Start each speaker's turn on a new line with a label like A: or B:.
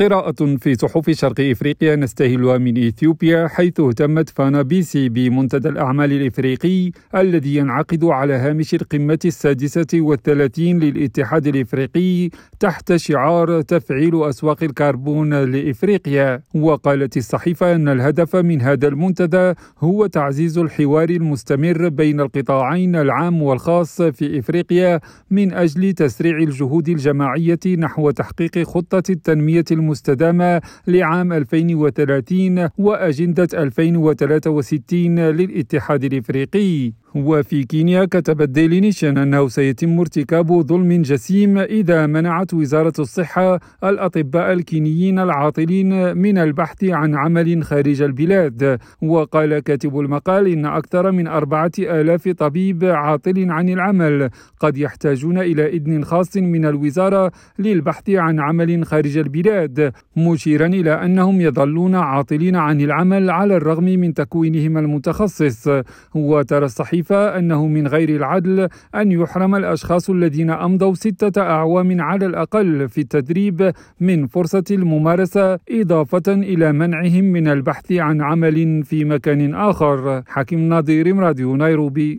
A: قراءة في صحف شرق إفريقيا نستهلها من إثيوبيا حيث اهتمت فانا بيسي بمنتدى الأعمال الإفريقي الذي ينعقد على هامش القمة السادسة والثلاثين للاتحاد الإفريقي تحت شعار تفعيل أسواق الكربون لإفريقيا. وقالت الصحيفة أن الهدف من هذا المنتدى هو تعزيز الحوار المستمر بين القطاعين العام والخاص في إفريقيا من أجل تسريع الجهود الجماعية نحو تحقيق خطة التنمية المستدامة لعام 2030 وأجندة 2063 للاتحاد الإفريقي. وفي كينيا كتبت ديلي نيشن أنه سيتم ارتكاب ظلم جسيم إذا منعت وزارة الصحة الأطباء الكينيين العاطلين من البحث عن عمل خارج البلاد. وقال كاتب المقال إن أكثر من أربعة آلاف طبيب عاطل عن العمل قد يحتاجون إلى إذن خاص من الوزارة للبحث عن عمل خارج البلاد. مشيرا إلى أنهم يظلون عاطلين عن العمل على الرغم من تكوينهم المتخصص. وترى الصحيفة أنه من غير العدل أن يحرم الأشخاص الذين أمضوا ستة أعوام على الأقل في التدريب من فرصة الممارسة إضافة إلى منعهم من البحث عن عمل في مكان آخر. حكيم نظير راديو نيروبي.